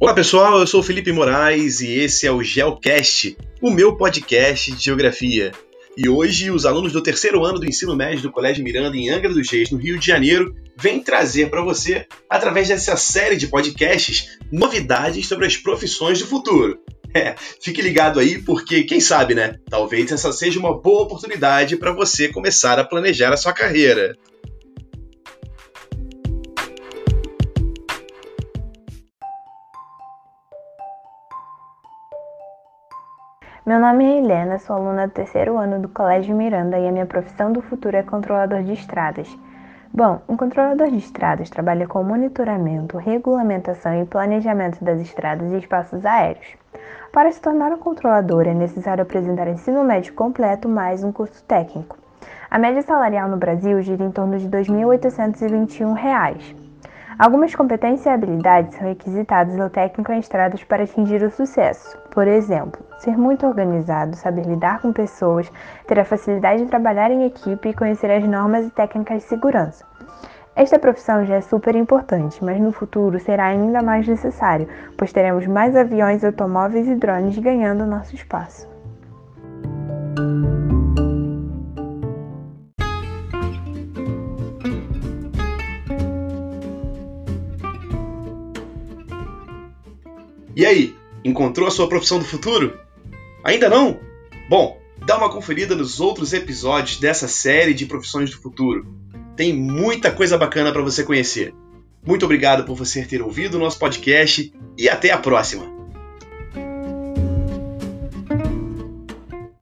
Olá pessoal, eu sou Felipe Moraes e esse é o GeoCast, o meu podcast de geografia. E hoje os alunos do terceiro ano do ensino médio do Colégio Miranda em Angra dos Reis, no Rio de Janeiro, vêm trazer para você, através dessa série de podcasts, novidades sobre as profissões do futuro. É, fique ligado aí porque, quem sabe, né? Talvez essa seja uma boa oportunidade para você começar a planejar a sua carreira. Meu nome é Helena, sou aluna do terceiro ano do Colégio Miranda e a minha profissão do futuro é controlador de estradas. Bom, um controlador de estradas trabalha com monitoramento, regulamentação e planejamento das estradas e espaços aéreos. Para se tornar um controlador é necessário apresentar ensino médio completo mais um curso técnico. A média salarial no Brasil gira em torno de R$ 2.821. Algumas competências e habilidades são requisitadas no técnico em estradas para atingir o sucesso. Por exemplo, ser muito organizado, saber lidar com pessoas, ter a facilidade de trabalhar em equipe e conhecer as normas e técnicas de segurança. Esta profissão já é super importante, mas no futuro será ainda mais necessário, pois teremos mais aviões, automóveis e drones ganhando nosso espaço. E aí, encontrou a sua profissão do futuro? Ainda não? Bom, dá uma conferida nos outros episódios dessa série de profissões do futuro. Tem muita coisa bacana para você conhecer. Muito obrigado por você ter ouvido o nosso podcast e até a próxima!